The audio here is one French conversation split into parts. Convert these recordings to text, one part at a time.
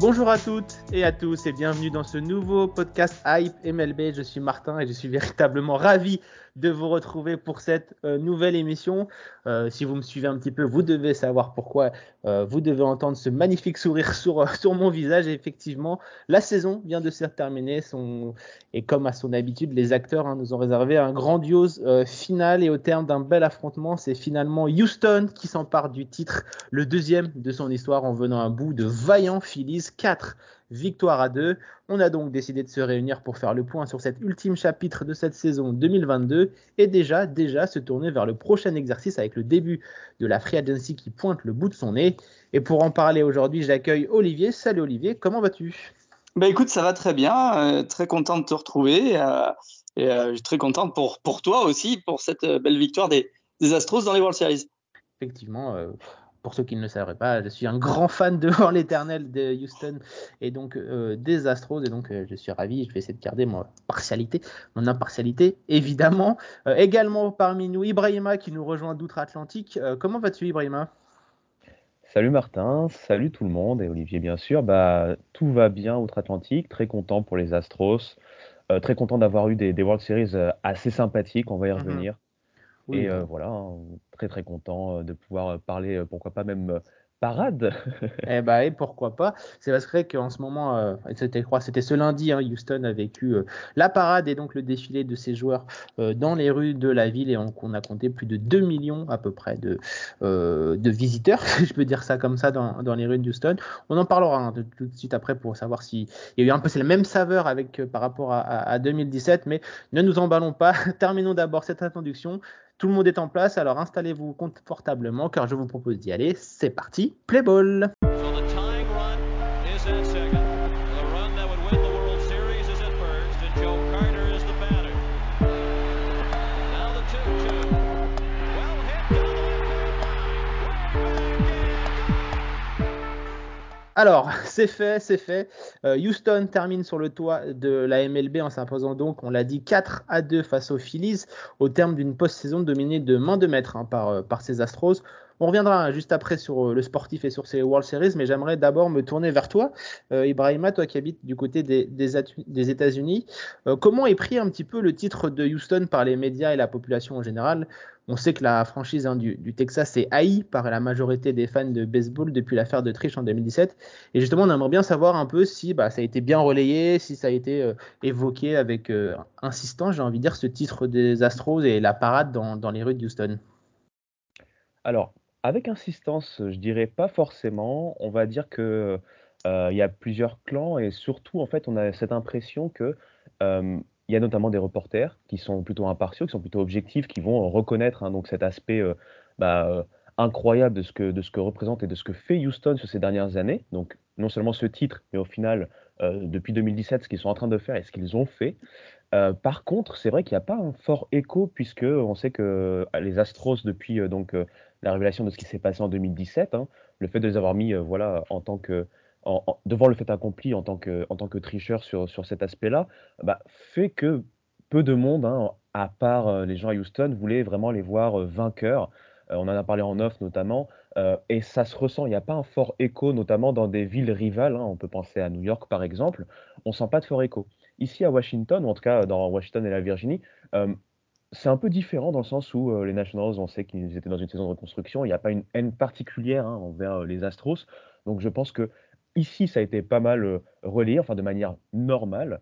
Bonjour à toutes et à tous et bienvenue dans ce nouveau podcast Hype MLB. Je suis Martin et je suis véritablement ravi de vous retrouver pour cette euh, nouvelle émission. Euh, si vous me suivez un petit peu, vous devez savoir pourquoi. Euh, vous devez entendre ce magnifique sourire sur, sur mon visage. Et effectivement, la saison vient de se terminer. Et comme à son habitude, les acteurs hein, nous ont réservé un grandiose final. Et au terme d'un bel affrontement, c'est finalement Houston qui s'empare du titre, le deuxième de son histoire en venant à bout de vaillants Phillies 4 victoire à 2. On a donc décidé de se réunir pour faire le point sur cet ultime chapitre de cette saison 2022 et déjà, déjà se tourner vers le prochain exercice avec le début de la Free Agency qui pointe le bout de son nez. Et pour en parler aujourd'hui, j'accueille Olivier. Salut Olivier, comment vas-tu? Bah écoute, ça va très bien. Euh, très content de te retrouver. Euh, et euh, très content pour, pour toi aussi, pour cette belle victoire des, des Astros dans les World Series. Effectivement, pour ceux qui ne le savraient pas, je suis un grand fan de l'éternel de Houston et donc euh, des Astros et donc euh, je suis ravi. Je vais essayer de garder mon partialité, mon impartialité évidemment. Euh, également parmi nous Ibrahima qui nous rejoint d'outre-Atlantique. Comment vas-tu Ibrahima? Salut Martin, salut tout le monde et Olivier bien sûr. Bah, tout va bien outre-Atlantique, très content pour les Astros, très content d'avoir eu des, des World Series assez sympathiques, on va y Mhm. revenir. Oui, Et euh, voilà, hein, très très content euh, de pouvoir parler, pourquoi pas même parade. Eh bah, et pourquoi pas C'est parce que qu'en ce moment, euh, c'était, je crois, c'était ce lundi, hein, Houston a vécu euh, la parade et donc le défilé de ses joueurs euh, dans les rues de la ville et on, on a compté plus de 2 millions à peu près de, de visiteurs, si je peux dire ça comme ça, dans, dans les rues de Houston. On en parlera hein, de- tout de suite après pour savoir s'il y a eu un peu c'est la même saveur avec, par rapport à, à- à 2017, mais ne nous emballons pas. Terminons d'abord cette introduction. Tout le monde est en place, alors installez-vous confortablement car je vous propose d'y aller. C'est parti, play ball Alors, c'est fait, c'est fait. Euh, Houston termine sur le toit de la MLB en s'imposant donc, on l'a dit, 4 à 2 face aux Phillies au terme d'une post-saison dominée de main de maître hein, par, euh, par ces Astros. On reviendra hein, juste après sur euh, le sportif et sur ces World Series, mais j'aimerais d'abord me tourner vers toi, Ibrahima, toi qui habites du côté des, États-Unis. Comment est pris un petit peu le titre de Houston par les médias et la population en général? On sait que la franchise hein, du, Texas est haïe par la majorité des fans de baseball depuis l'affaire de Triche en 2017. Et justement, on aimerait bien savoir un peu si bah, ça a été bien relayé, si ça a été euh, évoqué avec euh, insistance, j'ai envie de dire, ce titre des Astros et la parade dans, les rues de Houston. Alors, avec insistance, je dirais pas forcément. On va dire que euh, il y a plusieurs clans et surtout, en fait, on a cette impression que euh, il y a notamment des reporters qui sont plutôt impartiaux, qui sont plutôt objectifs, qui vont reconnaître hein, donc cet aspect euh, bah, euh, incroyable de ce que représente et de ce que fait Houston sur ces dernières années. Donc, non seulement ce titre, mais au final, euh, depuis 2017, ce qu'ils sont en train de faire et ce qu'ils ont fait. Euh, par contre, c'est vrai qu'il n'y a pas un fort écho puisque on sait que euh, les Astros depuis euh, donc euh, la révélation de ce qui s'est passé en 2017, hein, le fait de les avoir mis euh, voilà, en tant que, en- en- devant le fait accompli en tant que, tricheur sur, cet aspect-là, bah, fait que peu de monde, hein, à part euh, les gens à Houston, voulaient vraiment les voir euh, vainqueurs. Euh, on en a parlé en off notamment, et ça se ressent. Il n'y a pas un fort écho, notamment dans des villes rivales. hein, on peut penser à New York par exemple. On sent pas de fort écho. Ici à Washington, ou en tout cas dans Washington et la Virginie, c'est un peu différent dans le sens où les Nationals, on sait qu'ils étaient dans une saison de reconstruction. Il n'y a pas une haine particulière hein, envers les Astros. Donc je pense que ici, ça a été pas mal euh, relayé, enfin de manière normale.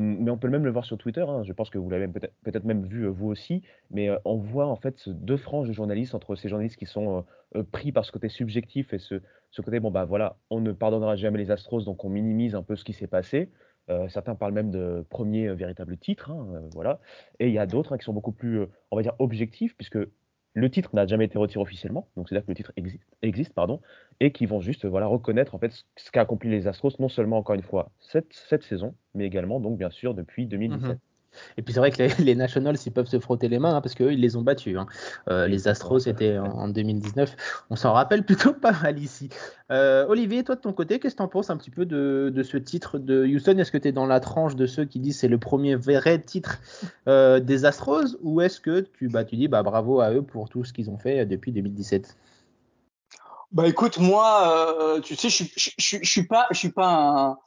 Mais on peut même le voir sur Twitter. hein. Je pense que vous l'avez peut-être même vu euh, vous aussi. Mais euh, on voit en fait deux franges de journalistes entre ces journalistes qui sont pris par ce côté subjectif et ce, côté bon bah voilà, on ne pardonnera jamais les Astros, donc on minimise un peu ce qui s'est passé. Certains parlent même de premier véritable titre, hein, voilà. Et il y a d'autres hein, qui sont beaucoup plus, on va dire, objectifs, puisque le titre n'a jamais été retiré officiellement, donc c'est-à-dire que le titre existe, existe pardon, et qui vont juste voilà reconnaître en fait ce qu'a accompli les Astros non seulement encore une fois cette, cette saison, mais également donc bien sûr depuis 2017. Et puis c'est vrai que les, les, Nationals, ils peuvent se frotter les mains hein, parce qu'eux, ils les ont battus. Hein. Euh, les Astros, c'était en, en, 2019. On s'en rappelle plutôt pas mal ici. Euh, Olivier, toi de ton côté, qu'est-ce que tu en penses un petit peu de, de ce titre de Houston? Est-ce que tu es dans la tranche de ceux qui disent c'est le premier vrai titre euh, des Astros? Ou est-ce que tu, bah, tu dis bah, bravo à eux pour tout ce qu'ils ont fait depuis 2017 bah écoute, moi, euh, tu sais, je, je, je, je, suis pas, je suis pas un,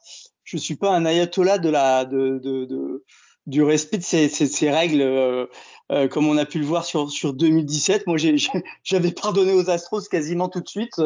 je suis pas un ayatollah de la, de, de, de du respect de ces, ces, ces règles, euh, euh, comme on a pu le voir sur, sur 2017. Moi, j'avais pardonné aux Astros quasiment tout de suite.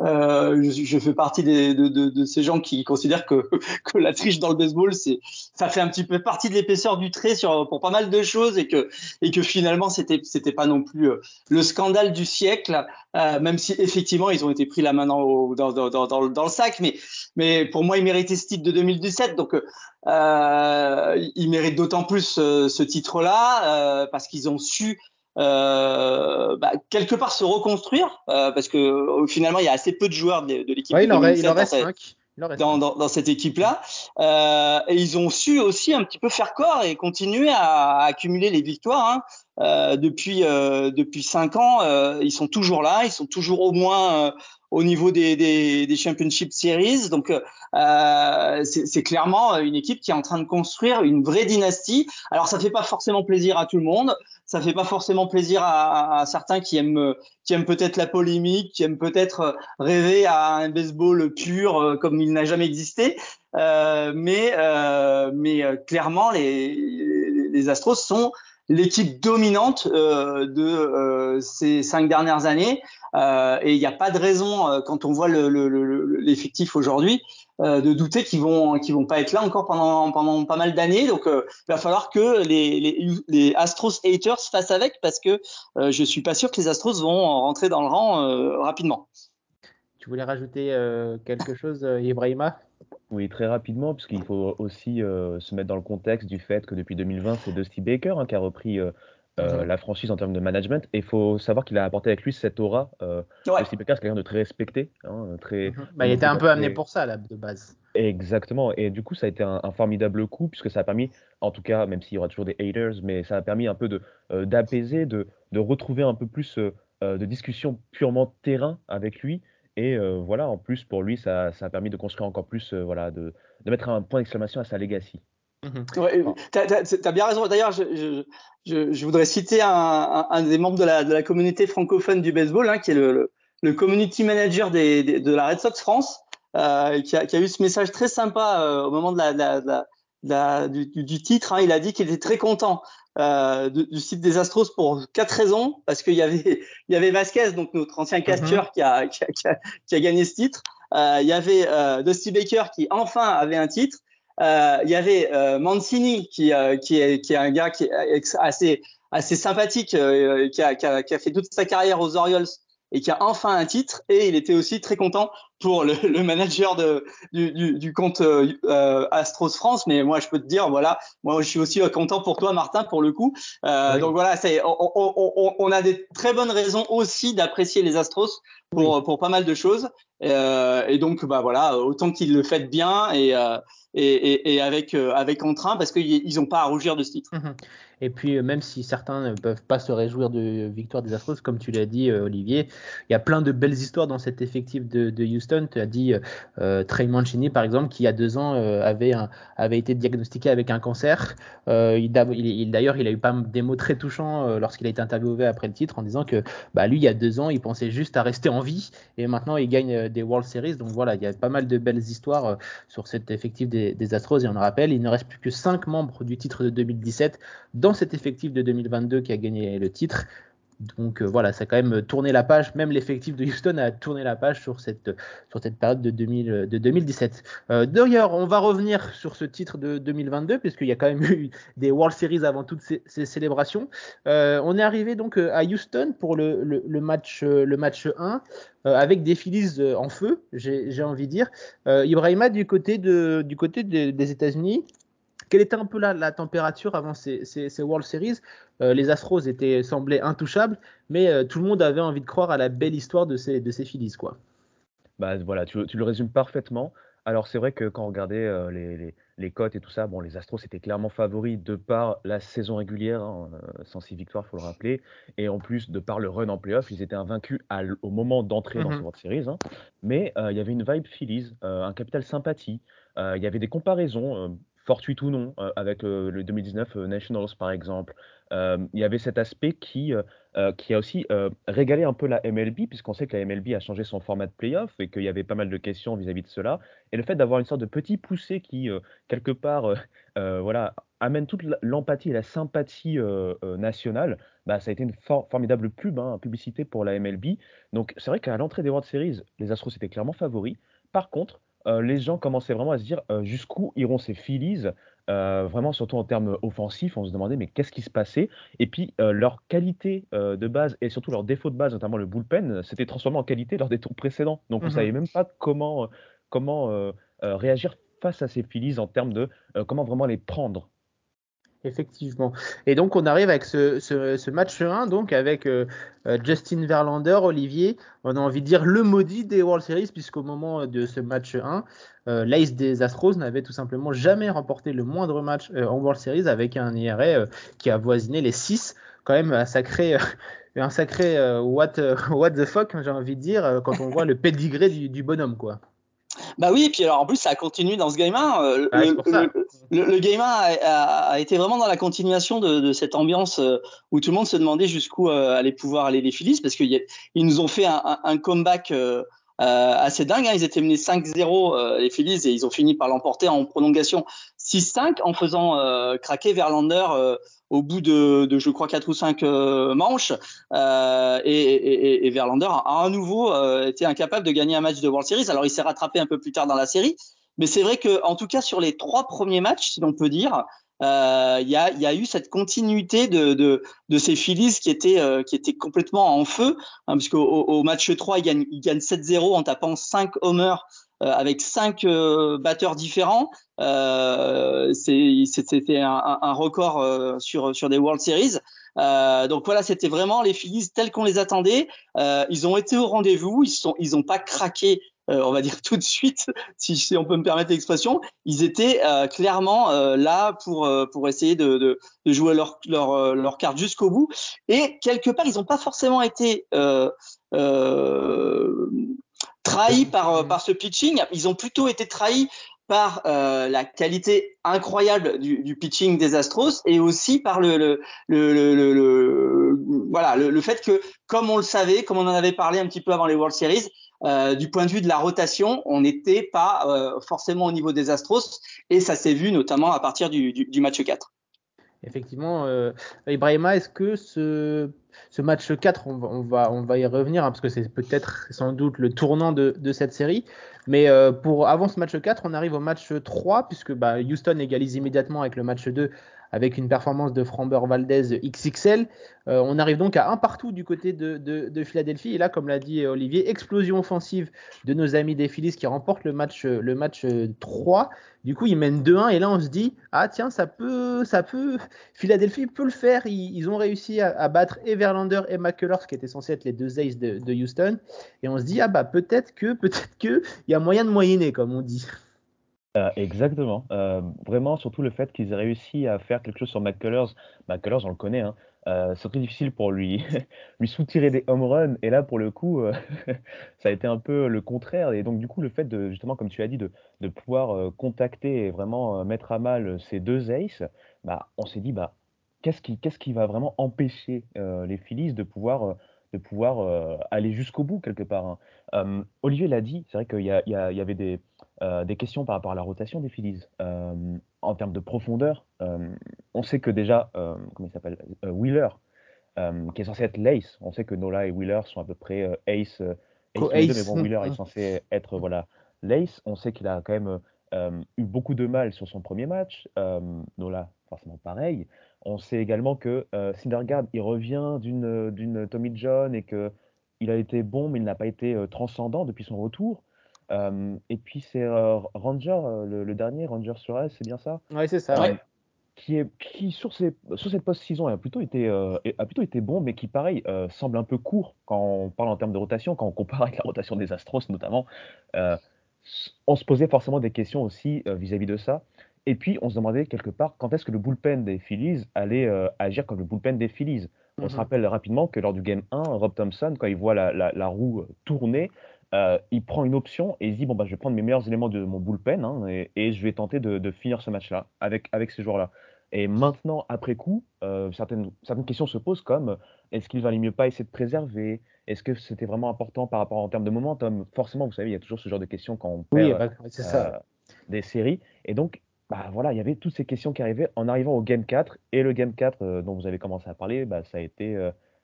Euh, je, je, fais partie des, de, de, de, ces gens qui considèrent que, que la triche dans le baseball, c'est ça fait un petit peu partie de l'épaisseur du trait sur pour pas mal de choses et que et que finalement c'était c'était pas non plus euh, le scandale du siècle, euh, même si effectivement ils ont été pris la main dans, dans, dans, dans, le sac. Mais mais pour moi, ils méritaient ce titre de 2017. Donc euh, ils méritent d'autant plus euh, ce titre-là euh, parce qu'ils ont su euh, bah, quelque part se reconstruire euh, parce que euh, finalement il y a assez peu de joueurs de, de l'équipe. Ouais, il, en reste, il en reste 5. Dans, dans, dans, cette équipe-là. Euh, et ils ont su aussi un petit peu faire corps et continuer à, à accumuler les victoires. Hein. Euh, depuis euh, depuis cinq ans, ils sont toujours là. Ils sont toujours au moins au niveau des, des, des Championship Series. Donc euh, c'est clairement une équipe qui est en train de construire une vraie dynastie. Alors ça fait pas forcément plaisir à tout le monde. Ça fait pas forcément plaisir à, à certains qui aiment qui aiment peut-être la polémique, qui aiment peut-être rêver à un baseball pur comme il n'a jamais existé. Euh, mais euh, mais clairement les les Astros sont l'équipe dominante euh, de euh, ces cinq dernières années. Euh, et il n'y a pas de raison, quand on voit l'effectif le, le, aujourd'hui, de douter qu'ils vont qu'ils vont pas être là encore pendant pendant pas mal d'années. Donc, il va falloir que les, les, les, Astros haters fassent avec parce que je suis pas sûr que les Astros vont rentrer dans le rang rapidement. Tu voulais rajouter quelque chose, Ibrahima? Oui, très rapidement, puisqu'il faut aussi euh, se mettre dans le contexte du fait que depuis 2020, c'est Dusty Baker hein, qui a repris euh, euh, la franchise en termes de management. Et il faut savoir qu'il a apporté avec lui cette aura. Ouais. Dusty Baker, c'est quelqu'un de très respecté. hein, très, Bah, il était un peu amené pour ça, là, de base. Exactement. Et du coup, ça a été un, un formidable coup, puisque ça a permis, en tout cas, même s'il y aura toujours des haters, mais ça a permis un peu de d'apaiser, de, de retrouver un peu plus de discussion purement terrain avec lui. Et euh, voilà, en plus, pour lui, ça, ça, a permis de construire encore plus, euh, voilà, de, de, mettre un point d'exclamation à sa legacy. Mmh. Ouais, tu as, as, bien raison. D'ailleurs, je, je, je, je, voudrais citer un, un, un, des membres de la, de la communauté francophone du baseball, hein, qui est le, le, le community manager des, des, de la Red Sox France, euh, qui, a, qui, a, eu ce message très sympa euh, au moment de la, de la, de la du, du, titre. Hein. Il a dit qu'il était très content euh, du, du, site des Astros pour quatre raisons, parce qu'il y avait il y avait Vasquez, donc notre ancien mm -hmm. qui, a, qui, a, qui, gagné ce titre. Euh, il y avait euh, Dusty Baker qui enfin avait un titre. Il y avait Mancini qui, qui, est, qui est un gars qui est assez assez sympathique, qui, a, qui a fait toute sa carrière aux Orioles et qui a enfin un titre. Et il était aussi très content pour le, le manager de, du, du, du compte euh, Astros France. Mais moi, je peux te dire, voilà, moi, je suis aussi content pour toi, Martin, pour le coup. Euh, oui. Donc voilà, c'est, on, on, on, on, a des très bonnes raisons aussi d'apprécier les Astros pour, oui. pour pas mal de choses. Euh, et donc, bah voilà, autant qu'ils le font bien et, euh, et, et, et, avec, euh, avec entrain parce qu'ils n'ont pas à rougir de ce titre. Mmh. Et puis, même si certains ne peuvent pas se réjouir de victoire des Astros, comme tu l'as dit, Olivier, il y a plein de belles histoires dans cet effectif de, Houston. Tu as dit euh, Trey Mancini, par exemple, qui il y a deux ans euh, avait, été diagnostiqué avec un cancer. Euh, il, D'ailleurs, il a eu pas des mots très touchants lorsqu'il a été interviewé après le titre en disant que bah, lui, il y a deux ans, il pensait juste à rester en vie et maintenant il gagne des World Series. Donc voilà, il y a pas mal de belles histoires sur cet effectif des, des Astros. Et on le rappelle, il ne reste plus que cinq membres du titre de 2017 dans cet effectif de 2022 qui a gagné le titre. Donc euh, voilà, ça a quand même tourné la page. Même l'effectif de Houston a tourné la page sur cette, sur cette période de, 2000, de 2017. Euh, D'ailleurs, on va revenir sur ce titre de 2022, puisqu'il y a quand même eu des World Series avant toutes ces, célébrations. Euh, on est arrivé donc à Houston pour le, match, le match 1, avec des Phillies en feu, j'ai envie de dire. Ibrahima, du côté, de, du côté de, des États-Unis, quelle était un peu la, la température avant ces, ces, World Series? Les Astros étaient semblaient intouchables, mais tout le monde avait envie de croire à la belle histoire de ces de ces Phillies quoi. Bah voilà, tu, tu le résumes parfaitement. Alors c'est vrai que quand on regardait les, les, les, cotes et tout ça, bon, les Astros étaient clairement favoris de par la saison régulière, hein, 106 victoires, il faut le rappeler, et en plus de par le run en playoff, ils étaient invaincus au moment d'entrer dans ce mmh World Series. Hein. Mais il y avait une vibe Phillies, un capital sympathie, il y avait des comparaisons fortuites ou non, avec le 2019 Nationals par exemple. il y avait cet aspect qui, a aussi régalé un peu la MLB, puisqu'on sait que la MLB a changé son format de playoff et qu'il y avait pas mal de questions vis-à-vis de cela. Et le fait d'avoir une sorte de petit poussé qui, quelque part, voilà, amène toute l'empathie et la sympathie nationale, bah, ça a été une formidable pub, hein, publicité pour la MLB. Donc c'est vrai qu'à l'entrée des World Series, les Astros étaient clairement favoris. Par contre, euh, les gens commençaient vraiment à se dire euh, jusqu'où iront ces Phillies euh, vraiment surtout en termes offensifs, on se demandait mais qu'est-ce qui se passait? Et puis leur qualité de base et surtout leur défaut de base, notamment le bullpen, s'était transformé en qualité lors des tours précédents. Donc on ne mmh savait même pas comment, comment réagir face à ces Phillies en termes de comment vraiment les prendre. Effectivement. Et donc on arrive avec ce, match 1, donc avec euh, euh, Justin Verlander, Olivier, on a envie de dire le maudit des World Series, puisqu'au moment de ce match 1, euh, l'Ace des Astros n'avait tout simplement jamais remporté le moindre match en World Series avec un IRA qui a voisiné les 6, quand même un sacré, un sacré what, what the fuck, j'ai envie de dire, quand on voit le pédigré du, du bonhomme, quoi. Bah oui, et puis alors en plus ça a continué dans ce game 1. Euh, le, le, game 1 a, été vraiment dans la continuation de, de cette ambiance euh, où tout le monde se demandait jusqu'où euh, allaient pouvoir aller les Phillies parce qu'ils nous ont fait un, un, comeback euh, assez dingue. Hein. Ils étaient menés 5-0 les Phillies et ils ont fini par l'emporter en prolongation 6-5 en faisant craquer Verlander au bout de, de, je crois quatre ou cinq euh, manches euh, et, et, et, Verlander a à nouveau euh, été incapable de gagner un match de World Series. Alors il s'est rattrapé un peu plus tard dans la série, mais c'est vrai que en tout cas sur les trois premiers matchs, si l'on peut dire, euh, il y, a, y, a, eu cette continuité de, de, de ces Phillies qui étaient, qui étaient complètement en feu, hein, qu'au au match 3, ils gagnent, ils gagnent 7-0 en tapant 5 homers euh, avec cinq euh, batteurs différents. Euh, c'était un, un, record sur, sur des World Series. Euh, donc voilà, c'était vraiment les Phillies tels qu'on les attendait. Euh, ils ont été au rendez-vous, ils sont, ils ont pas craqué, euh, on va dire tout de suite, si, si on peut me permettre l'expression. Ils étaient clairement là pour pour essayer de, de, de jouer leur leur, leur carte jusqu'au bout. Et quelque part, ils n'ont pas forcément été trahis par, euh, par ce pitching. Ils ont plutôt été trahis par euh, la qualité incroyable du, du, pitching des Astros et aussi par le, le, le, le voilà le, fait que comme on le savait, comme on en avait parlé un petit peu avant les World Series, euh, du point de vue de la rotation, on n'était pas euh, forcément au niveau des Astros et ça s'est vu notamment à partir du, du, du match 4. Effectivement, euh, Ibrahima, est-ce que ce ce match 4, on va, y revenir, hein, parce que c'est peut-être sans doute le tournant de, cette série. Mais euh, pour avant ce match 4, on arrive au match 3, puisque bah, Houston égalise immédiatement avec le match 2 avec une performance de Framber Valdez XXL. Euh, on arrive donc à un partout du côté de, de, de, Philadelphie. Et là, comme l'a dit Olivier, explosion offensive de nos amis des Phillies qui remportent le match, le match 3. Du coup, ils mènent 2-1 et là, on se dit, ah tiens, ça peut, ça peut, Philadelphie peut le faire. Ils, ont réussi à, à, battre Everlander et McCullers, qui étaient censés être les deux aces de, Houston. Et on se dit, ah bah peut-être que, peut-être que, il y a moyen de moyenner, comme on dit. Euh, exactement. Euh, vraiment, surtout le fait qu'ils aient réussi à faire quelque chose sur McCullers. McCullers, on le connaît, hein. Euh, c'est très difficile pour lui, lui soutirer des home runs. Et là, pour le coup, ça a été un peu le contraire. Et donc, du coup, le fait de, justement, comme tu as dit, de, de pouvoir contacter et vraiment mettre à mal ces deux aces, bah, on s'est dit, bah, qu'est-ce qui, qu'est-ce qui va vraiment empêcher les Phillies de pouvoir, de pouvoir aller jusqu'au bout, quelque part hein. Olivier l'a dit, c'est vrai qu'il y, y, y, avait des, des questions par rapport à la rotation des Phillies en termes de profondeur, euh, on sait que déjà, euh, comment il s'appelle, euh, Wheeler, qui est censé être l'ace, on sait que Nola et Wheeler sont à peu près ace, ace, mais bon, Wheeler est censé être voilà l'ace. On sait qu'il a quand même eu beaucoup de mal sur son premier match. Nola, forcément pareil. On sait également que Syndergaard, il revient d'une Tommy John et que il a été bon, mais il n'a pas été transcendant depuis son retour. et puis c'est Ranger, le, dernier, Ranger sur S, c'est bien ça? Oui, c'est ça. Qui, est, qui sur, ces, sur cette post-saison a plutôt, été, a plutôt été bon, mais qui, pareil, semble un peu court quand on parle en termes de rotation, quand on compare avec la rotation des Astros notamment. on se posait forcément des questions aussi vis-à-vis de ça. Et puis, on se demandait quelque part quand est-ce que le bullpen des Phillies allait agir comme le bullpen des Phillies? On se mhm. rappelle rapidement que lors du game 1, Rob Thompson, quand il voit la, roue tourner, euh, il prend une option et il se dit bon bah je vais prendre mes meilleurs éléments de mon bullpen hein, et, je vais tenter de, finir ce match-là avec avec ces joueurs-là. Et maintenant après coup, euh, certaines certaines questions se posent comme est-ce qu'il valait mieux pas essayer de préserver? Est-ce que c'était vraiment important par rapport en termes de momentum? Forcément, vous savez, il y a toujours ce genre de questions quand on perd bah, euh, des séries. Et donc bah voilà, il y avait toutes ces questions qui arrivaient en arrivant au Game 4. Et le Game 4 dont vous avez commencé à parler, bah, ça a été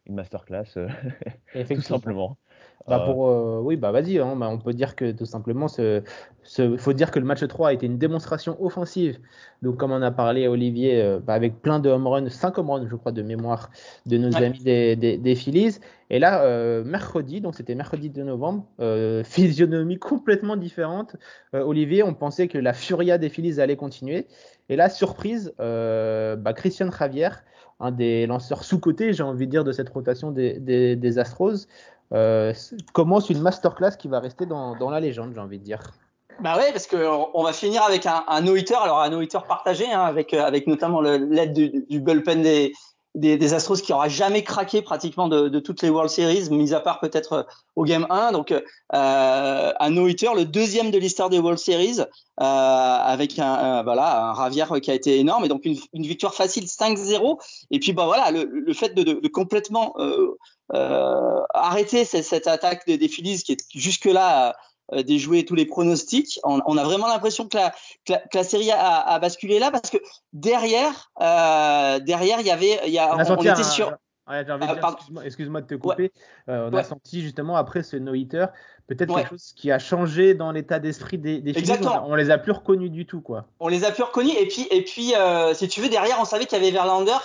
une masterclass, tout simplement. Bah pour, euh, oui, bah vas-y, hein, bah on peut dire que tout simplement, il ce, faut dire que le match 3 a été une démonstration offensive. Donc, comme on a parlé, Olivier, euh, bah, avec plein de home runs, 5 home runs, je crois, de mémoire de nos amis des, des, Phillies. Et là, euh, mercredi, donc c'était mercredi de novembre, physionomie complètement différente. Olivier, on pensait que la furia des Phillies allait continuer. Et là, surprise, bah, Christian Javier, un des lanceurs sous-cotés, j'ai envie de dire, de cette rotation des, des Astros, euh, commence une masterclass qui va rester dans, la légende, j'ai envie de dire. Bah ouais, parce qu'on on va finir avec un, un no-hitter, alors un no-hitter partagé, hein, avec, euh, avec notamment l'aide du, du, bullpen des, des, des, Astros qui aura jamais craqué pratiquement de, de, toutes les World Series, mis à part peut-être euh, au Game 1. Donc euh, un no-hitter, le deuxième de l'histoire des World Series, euh, avec un, voilà un Ravière qui a été énorme et donc une, une victoire facile 5-0. Et puis bah voilà le, le fait de, de complètement euh, euh, arrêter cette, cette, attaque des, des Phillies qui est jusque-là euh, déjouer tous les pronostics. On, on a vraiment l'impression que la, que, la, que la, série a, a, basculé là parce que derrière, euh, derrière il y avait, y a, on, on, était sur. Ouais, ah, excuse-moi, de te couper. Ouais. Euh, on ouais. a senti justement après ce no-hitter peut-être quelque chose qui a changé dans l'état d'esprit des, des Phillies. On, on, les a plus reconnus du tout, quoi. On les a plus reconnus et puis et puis euh, si tu veux derrière, on savait qu'il y avait Verlander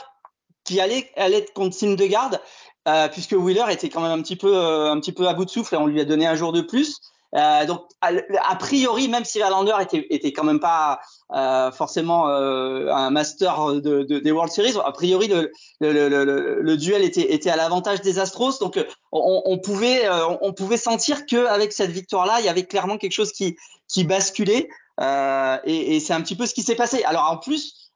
qui allait allait être contre signe de garde euh, puisque Wheeler était quand même un petit peu euh, un petit peu à bout de souffle et on lui a donné un jour de plus. Euh, donc a, priori, même si Verlander était, était quand même pas euh, forcément euh, un master de, de, des World Series, a priori le, le, le, le duel était, était à l'avantage des Astros. Donc on, on pouvait on, on, pouvait sentir que avec cette victoire-là, il y avait clairement quelque chose qui qui basculait. et, et c'est un petit peu ce qui s'est passé. Alors en plus,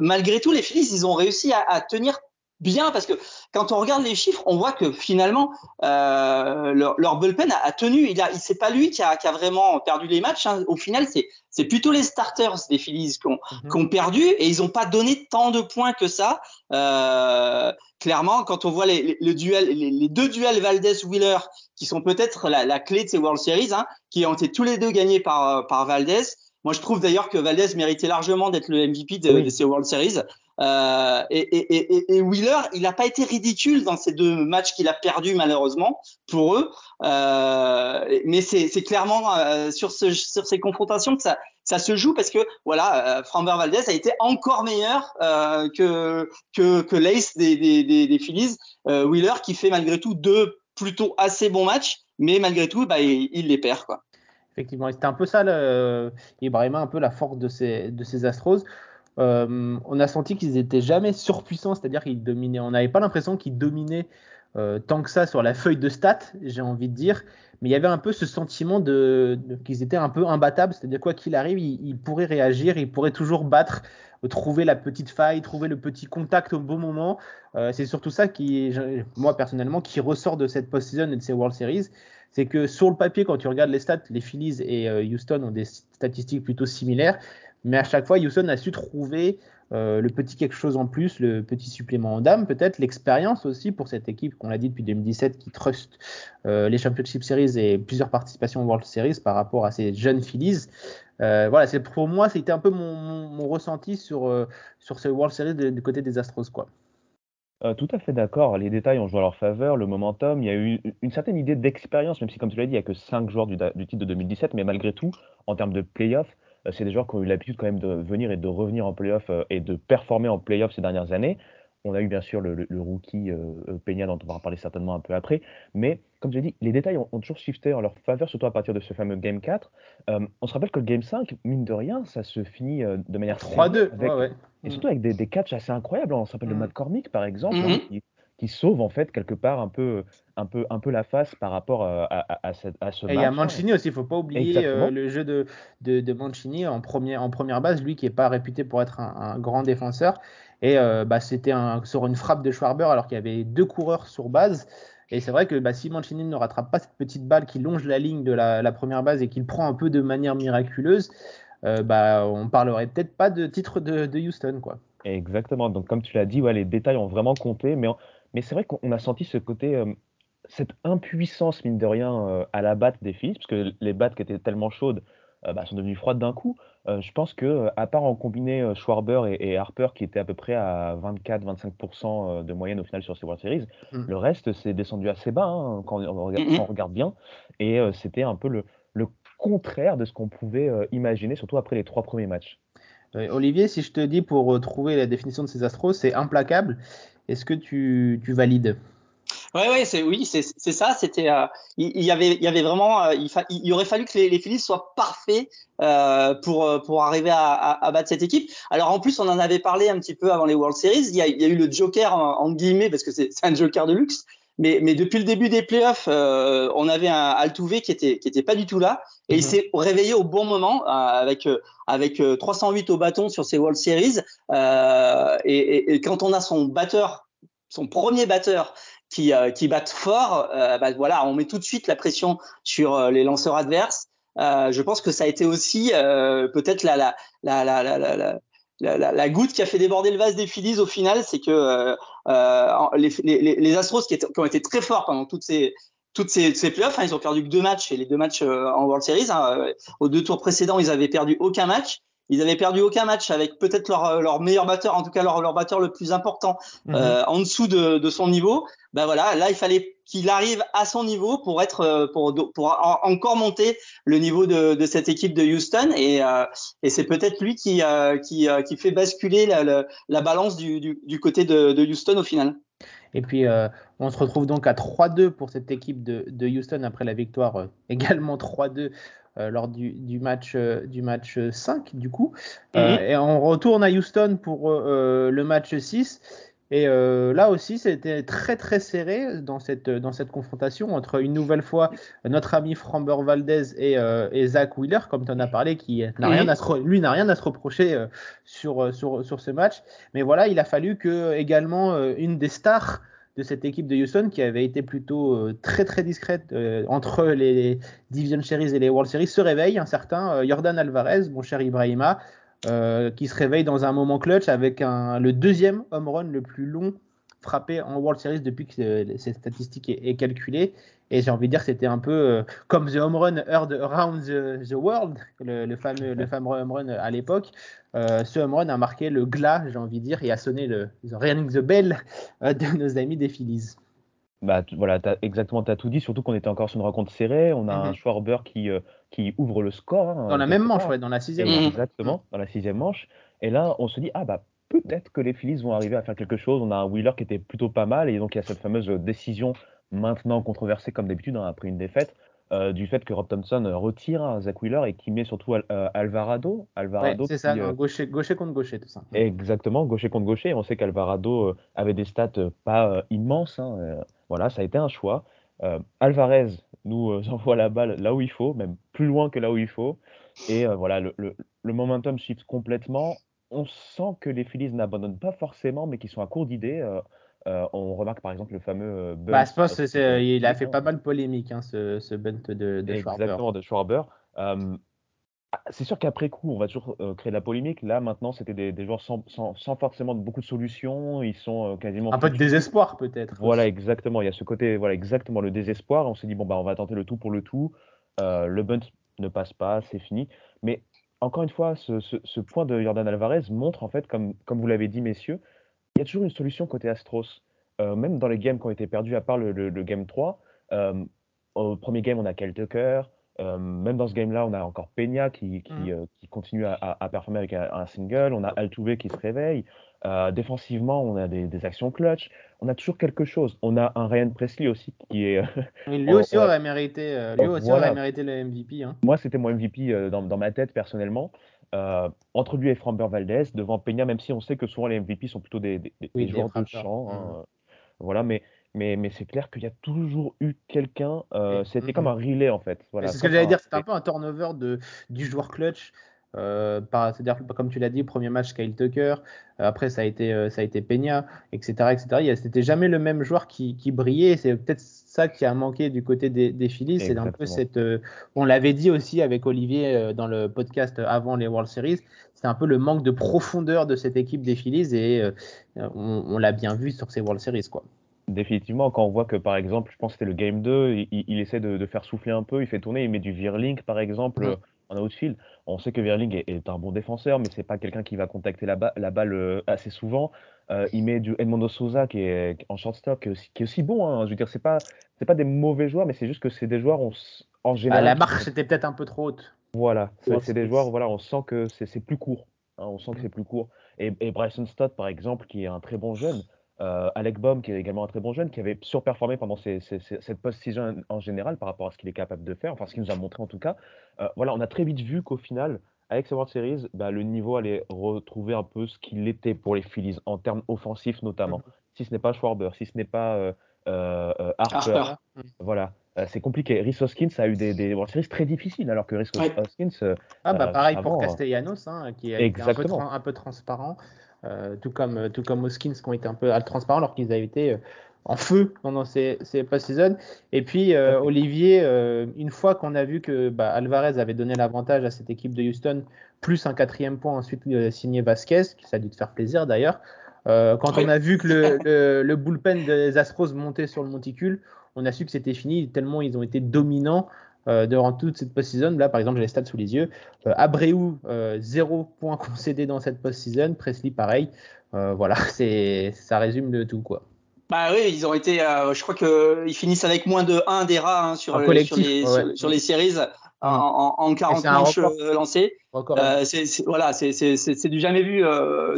malgré tout, les Phillies, ils ont réussi à, à tenir bien parce que quand on regarde les chiffres, on voit que finalement euh, leur, leur, bullpen a, a, tenu. Il a, il c'est pas lui qui a, qui a, vraiment perdu les matchs. Hein. Au final, c'est c'est plutôt les starters des Phillies qui ont, mm -hmm. perdu et ils ont pas donné tant de points que ça. Euh, clairement, quand on voit les, les, le duel, les, les, deux duels Valdez-Wheeler qui sont peut-être la, la, clé de ces World Series, hein, qui ont été tous les deux gagnés par par Valdez. Moi, je trouve d'ailleurs que Valdez méritait largement d'être le MVP de, oui. de, ces World Series. Euh, et, Wheeler, il n'a pas été ridicule dans ces deux matchs qu'il a perdus malheureusement pour eux. Euh, mais c'est clairement euh, sur, ce, sur ces confrontations que ça, se joue parce que voilà, Framber Valdez a été encore meilleur que que, l'ace des, Phillies. Wheeler qui fait malgré tout deux plutôt assez bons matchs, mais malgré tout, bah, il, les perd. Effectivement, c'était un peu ça, le, Ibrahima, un peu la force de ces, de ces Astros. Euh, on a senti qu'ils étaient jamais surpuissants, c'est-à-dire qu'ils dominaient. On n'avait pas l'impression qu'ils dominaient euh, tant que ça sur la feuille de stats, j'ai envie de dire. Mais il y avait un peu ce sentiment de, qu'ils étaient un peu imbattables, c'est-à-dire quoi qu'il arrive, ils, pourraient réagir, ils pourraient toujours battre, trouver la petite faille, trouver le petit contact au bon moment. Euh, c'est surtout ça qui, moi personnellement, qui ressort de cette post-season et de ces World Series c'est que sur le papier, quand tu regardes les stats, les Phillies et Houston ont des statistiques plutôt similaires, mais à chaque fois, Houston a su trouver euh, le petit quelque chose en plus, le petit supplément en dame, peut-être l'expérience aussi pour cette équipe qu'on l'a dit depuis 2017 qui trust euh, les Championship Series et plusieurs participations aux World Series par rapport à ces jeunes Phillies. Euh, voilà, c'est pour moi, c'était un peu mon, ressenti sur euh, sur ce World Series du côté des Astros, quoi. Tout à fait d'accord. Les détails ont joué à leur faveur, le momentum. Il y a eu une certaine idée d'expérience, même si, comme tu l'as dit, il n'y a que 5 joueurs du, titre de 2017, mais malgré tout, en termes de playoff, euh, c'est des joueurs qui ont eu l'habitude quand même de venir et de revenir en playoff euh, et de performer en playoff ces dernières années. on a eu bien sûr le, rookie Peña dont on va parler certainement un peu après. Mais comme je l'ai dit, les détails ont, toujours shifté en leur faveur, surtout à partir de ce fameux Game 4. on se rappelle que le Game 5, mine de rien, ça se finit de manière 3-2. Et surtout avec des, catchs assez incroyables. On se rappelle de mm. Matt Cormick, par exemple, hein, mm-hmm. Qui, sauve en fait quelque part un peu, un peu, un peu la face par rapport à, à, ce match. Et il y a Mancini aussi, il ne faut pas oublier le jeu de, de, de, Mancini en, premier, en première base, lui qui n'est pas réputé pour être un grand défenseur. Et euh, bah, c'était sur une frappe de Schwarber alors qu'il y avait deux coureurs sur base. Et c'est vrai que bah, si Mancini ne rattrape pas cette petite balle qui longe la ligne de la, première base et qu'il prend un peu de manière miraculeuse, euh, bah, on parlerait peut-être pas de titre de, Houston. quoi. Exactement. Donc comme tu l'as dit, ouais, les détails ont vraiment compté. Mais, mais c'est vrai qu'on a senti ce côté, euh, cette impuissance, mine de rien, à la batte des Phillies, parce que les battes qui étaient tellement chaudes bah, sont devenues froides d'un coup. Euh, je pense que, euh, à part en combiner euh, Schwarber et, Harper, qui étaient à peu près à 24-25% de moyenne au final sur ces World Series, mmh. le reste s'est descendu assez bas hein, quand, on regarde, mmh, mmh. regarde, bien. Et c'était un peu le, contraire de ce qu'on pouvait imaginer, surtout après les trois premiers matchs. Olivier, si je te dis pour trouver la définition de ces astros, c'est implacable. Est-ce que tu valides? Ouais, ouais, c'est oui, c'est ça. C'était, euh, il, y avait, il y avait vraiment, euh, il, il aurait fallu que les, les Phillies soient parfaits euh, pour pour arriver à, à, battre cette équipe. Alors en plus, on en avait parlé un petit peu avant les World Series. Il y a, il y a eu le Joker en, guillemets parce que c'est un Joker de luxe. Mais, mais depuis le début des playoffs, euh, on avait un Altuve qui était qui était pas du tout là et il mhm. s'est réveillé au bon moment avec avec 308 au bâton sur ces World Series. Et, et, et, quand on a son batteur, son premier batteur qui, euh, qui battent fort, euh, bah, voilà, on met tout de suite la pression sur euh, les lanceurs adverses. je pense que ça a été aussi peut-être la, la, la, la, la la, la, goutte qui a fait déborder le vase des Phillies au final, c'est que euh, les, les, les, Astros qui, qui, ont été très forts pendant toutes ces toutes ces, ces playoffs, hein, ils ont perdu que deux matchs et les deux matchs en World Series. Hein, aux deux tours précédents, ils avaient perdu aucun match. Ils avaient perdu aucun match avec peut-être leur, leur meilleur batteur, en tout cas leur, leur batteur le plus important, mhm. euh, en dessous de, de, son niveau. Ben voilà, là il fallait qu'il arrive à son niveau pour être euh, pour, pour encore monter le niveau de, de cette équipe de Houston et, euh, et c'est peut-être lui qui, euh, qui, euh, qui fait basculer la, la, la balance du, du, du, côté de, de Houston au final. Et puis, on se retrouve donc à 3-2 pour cette équipe de, de, Houston après la victoire également 3-2 euh, lors du, du, match, euh, du match 5 du coup. Euh, mhm. et on retourne à Houston pour le match 6. Et là aussi, c'était très très serré dans cette, dans cette confrontation entre une nouvelle fois notre ami Framber Valdez et, et Zach Wheeler, comme tu en as parlé, qui n'a rien à se, lui n'a rien à se reprocher sur, sur, sur ce match. Mais voilà, il a fallu que également une des stars de cette équipe de Houston qui avait été plutôt euh, très très discrète euh, entre les Division Series et les World Series se réveille un certain euh, Jordan Alvarez, mon cher Ibrahima, qui se réveille dans un moment clutch avec le deuxième home run le plus long frappé en World Series depuis que cette statistique est, calculée. Et j'ai envie de dire que c'était un peu euh, comme The Home Run Heard Around the, World, le, fameux, le fameux home run à l'époque. Euh, ce home run a marqué le glas, j'ai envie de dire, et a sonné le ringing the bell euh, de nos amis des Phillies. Bah, voilà, as, exactement, tu as tout dit, surtout qu'on était encore sur une rencontre serrée. On a un mhm. Schwarber qui, qui ouvre le score. Hein, dans la même manche, ouais, dans la sixième manche. Exactement, dans la sixième manche. Et là, on se dit, ah bah peut-être que les Phillies vont arriver à faire quelque chose. On a un Wheeler qui était plutôt pas mal et donc il y a cette fameuse décision maintenant controversée comme d'habitude hein, après une défaite euh, du fait que Rob Thompson retire hein, Zach Wheeler et qui met surtout euh, Alvarado. Alvarado c'est ça, euh, gaucher, contre gaucher tout ça. Exactement, gaucher contre gaucher. On sait qu'Alvarado avait des stats pas immenses. Hein, voilà, ça a été un choix. Alvarez nous envoie la balle là où il faut, même plus loin que là où il faut. Et voilà, le, le, le momentum shift complètement on sent que les Phillies n'abandonnent pas forcément, mais qu'ils sont à court d'idées. Euh, euh, on remarque par exemple le fameux bunt. Bah, je pense qu'il a fait pas mal de polémique, hein, ce, ce, bunt de, de Schwarber. Exactement, de Schwarber. Euh, c'est sûr qu'après coup, on va toujours créer de la polémique. Là, maintenant, c'était des, joueurs sans, forcément beaucoup de solutions. Ils sont quasiment. Un peu de désespoir, peut-être. Voilà, exactement. Il y a ce côté, voilà, exactement, le désespoir. On s'est dit, bon, bah, on va tenter le tout pour le tout. le bunt ne passe pas, c'est fini. Mais encore une fois, ce, point de Jordan Alvarez montre en fait, comme, comme vous l'avez dit, messieurs, il y a toujours une solution côté Astros. Euh, même dans les games qui ont été perdus, à part le, game 3, euh, au premier game, on a Kyle Tucker. Euh, même dans ce game-là, on a encore Peña qui, qui, mm. continue à, performer avec un, single. On a Altuve qui se réveille. défensivement, on a des, des, actions clutch. On a toujours quelque chose. On a un Ryan Presley aussi qui est. lui aussi aurait mérité. lui aussi aurait mérité le MVP. Hein. Moi, c'était mon MVP dans, dans, ma tête personnellement. Entre lui et Framber Valdez, devant Peña, même si on sait que souvent les MVP sont plutôt des, des, joueurs de champ. Hein, mmh. voilà, mais mais, mais c'est clair qu'il y a toujours eu quelqu'un. Euh, c'était comme un relais en fait. Voilà, c'est ce que j'allais dire, c'est un peu un turnover de, du joueur clutch. Euh, C'est-à-dire, comme tu l'as dit, premier match Kyle Tucker, euh, après ça a été, euh, ça a été Peña, etc. etc. C'était jamais le même joueur qui, qui brillait. C'est peut-être ça qui a manqué du côté des, des Phillies. C'est un peu cette. on l'avait dit aussi avec Olivier dans le podcast avant les World Series. C'est un peu le manque de profondeur de cette équipe des Phillies et on, on l'a bien vu sur ces World Series. quoi. Définitivement, quand on voit que par exemple, je pense que c'était le game 2, il, essaie de, faire souffler un peu, il fait tourner, il met du Virling par exemple en outfield. On sait que Virling est, un bon défenseur, mais c'est pas quelqu'un qui va contacter la, la, balle euh, assez souvent. Euh, il met du Edmondo Souza qui est en shortstop, qui est aussi, qui est aussi bon. Hein. Je veux dire, c'est pas c'est pas des mauvais joueurs, mais c'est juste que c'est des joueurs on, en bah, général. la marche était peut-être un peu trop haute. Voilà, c'est des joueurs, voilà, on sent que c'est plus court. Hein. on sent que c'est plus court. Et, et Bryson Stott, par exemple, qui est un très bon jeune, euh, Alec Baum, qui est également un très bon jeune, qui avait surperformé pendant cette post-season en général par rapport à ce qu'il est capable de faire, enfin ce qu'il nous a montré en tout cas. Euh, voilà, on a très vite vu qu'au final, avec ces World Series, bah, le niveau allait retrouver un peu ce qu'il était pour les Phillies, en termes offensifs notamment. Mm-hmm. Si ce n'est pas Schwarber, si ce n'est pas euh, Harper, voilà. c'est compliqué. Rhys Hoskins a eu des, World Series très difficiles, alors que Rhys Hoskins. ah, bah pareil pour Castellanos, hein, qui est un peu, un peu transparent. Euh, tout comme euh, tout comme Hoskins qui ont été un peu transparents alors qu'ils avaient été euh, en feu pendant ces, ces post-season. Et puis Olivier, une fois qu'on a vu que bah, Alvarez avait donné l'avantage à cette équipe de Houston, plus un quatrième point ensuite signé Vasquez, qui ça a dû te faire plaisir d'ailleurs. quand on a vu que le, le, le, bullpen des Astros montait sur le monticule, on a su que c'était fini tellement ils ont été dominants euh, durant toute cette post-season. Là, par exemple, j'ai les stats sous les yeux. Euh, Abreu, euh, zéro point concédé dans cette post-season. Presley, pareil. Euh, voilà, c'est ça résume de tout, quoi. Bah oui, ils ont été, je crois qu'ils finissent avec moins de 1 des rats hein, sur, sur, les, sur, les séries en, en, 40 manches lancées. c'est voilà, c'est du jamais vu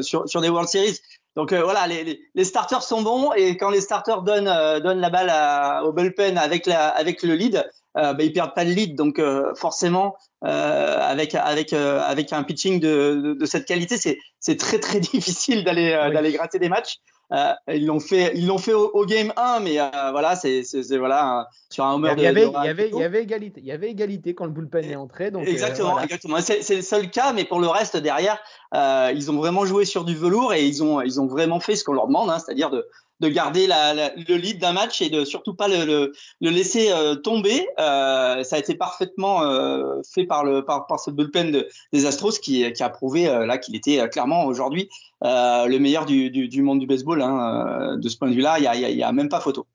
sur, sur des World Series. Donc voilà, les, les, starters sont bons et quand les starters donnent, donnent la balle au bullpen avec, la, avec le lead, euh, bah, ils perdent pas le lead. Donc euh, forcément, euh, avec avec avec un pitching de, de, cette qualité, c'est c'est très très difficile d'aller d'aller gratter des matchs. Euh, ils l'ont fait, ils l'ont fait au, game 1, mais euh, voilà, c'est voilà sur un homer de. Il y avait, il y avait, il y avait égalité, il y avait égalité quand le bullpen est entré. Donc, exactement, exactement. C'est le seul cas, mais pour le reste derrière, ils ont vraiment joué sur du velours et ils ont, ils ont vraiment fait ce qu'on leur demande, hein, c'est-à-dire de, de garder la, le lead d'un match et de surtout pas le, laisser euh, tomber. Euh, ça a été parfaitement euh, fait par le par, par ce bullpen de, des Astros qui, a prouvé là qu'il était clairement aujourd'hui le meilleur du, monde du baseball. Hein, de ce point de vue-là, il y a, y, a, y a même pas photo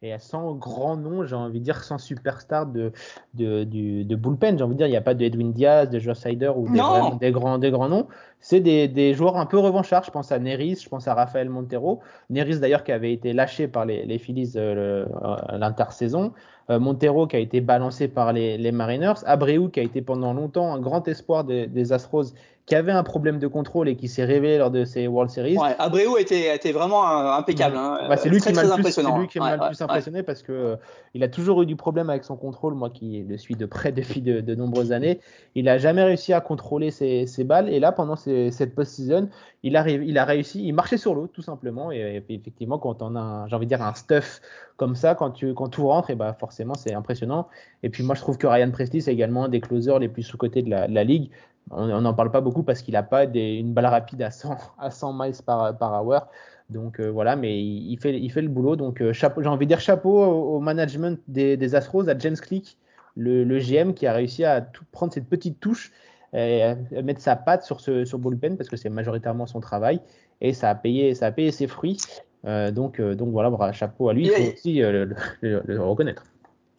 et sans grand nom, j'ai envie de dire, sans superstar de, de, du, de bullpen. J'ai envie de dire, il n'y a pas de Edwin Diaz, de Josh Sider ou des, des, grands, des grands noms. C'est des, des, joueurs un peu revanchards. Je pense à Neris, je pense à Rafael Montero. Neris d'ailleurs qui avait été lâché par les, les Phillies euh, l'intersaison. Euh, Montero qui a été balancé par les, les Mariners. Abreu qui a été pendant longtemps un grand espoir des, des Astros qui avait un problème de contrôle et qui s'est révélé lors de ces World Series. Ouais, Abreu était, était vraiment impeccable. Hein. Bah, c'est lui, qui m'a le plus, lui qui m'a le plus impressionné parce que euh, il a toujours eu du problème avec son contrôle. Moi qui le suis de près depuis de, de nombreuses années, il a jamais réussi à contrôler ses, ses balles. Et là, pendant cette post-season, il, a réussi. Il marchait sur l'eau tout simplement. Et, effectivement, quand on a, j'ai envie de dire, un stuff comme ça, quand tu quand tout rentre, et bah forcément c'est impressionnant. Et puis moi, je trouve que Ryan Presley c'est également un des closers les plus sous cotés de la, de la ligue. On n'en parle pas beaucoup parce qu'il n'a pas des, une balle rapide à 100, à 100 miles par, par hour. Donc euh, voilà, mais il, fait, il fait le boulot. Donc euh, chapeau, j'ai envie de dire chapeau au, management des, des, Astros, à James Click, le, le, GM qui a réussi à tout, prendre cette petite touche et à mettre sa patte sur ce sur bullpen parce que c'est majoritairement son travail et ça a payé, ça a payé ses fruits. Euh, donc, euh, donc voilà, chapeau à lui, il faut aussi euh, le, le reconnaître.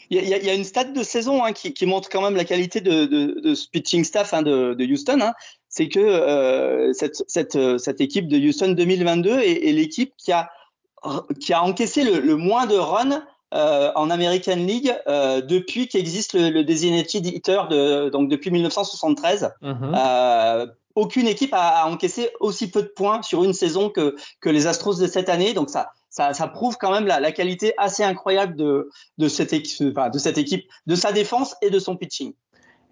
Il y, y, a une stat de saison hein, qui, qui, montre quand même la qualité de, de, de ce pitching staff hein, de, de, Houston. Hein. C'est que euh, cette, cette, cette, équipe de Houston 2022 est, est l'équipe qui a, qui a encaissé le, le moins de runs euh, en American League euh, depuis qu'existe le, le, designated hitter de, donc depuis 1973. Mm -hmm. euh, aucune équipe a, encaissé aussi peu de points sur une saison que, que les Astros de cette année. Donc ça, ça, prouve quand même la, qualité assez incroyable de, cette équipe, de cette équipe, de sa défense et de son pitching.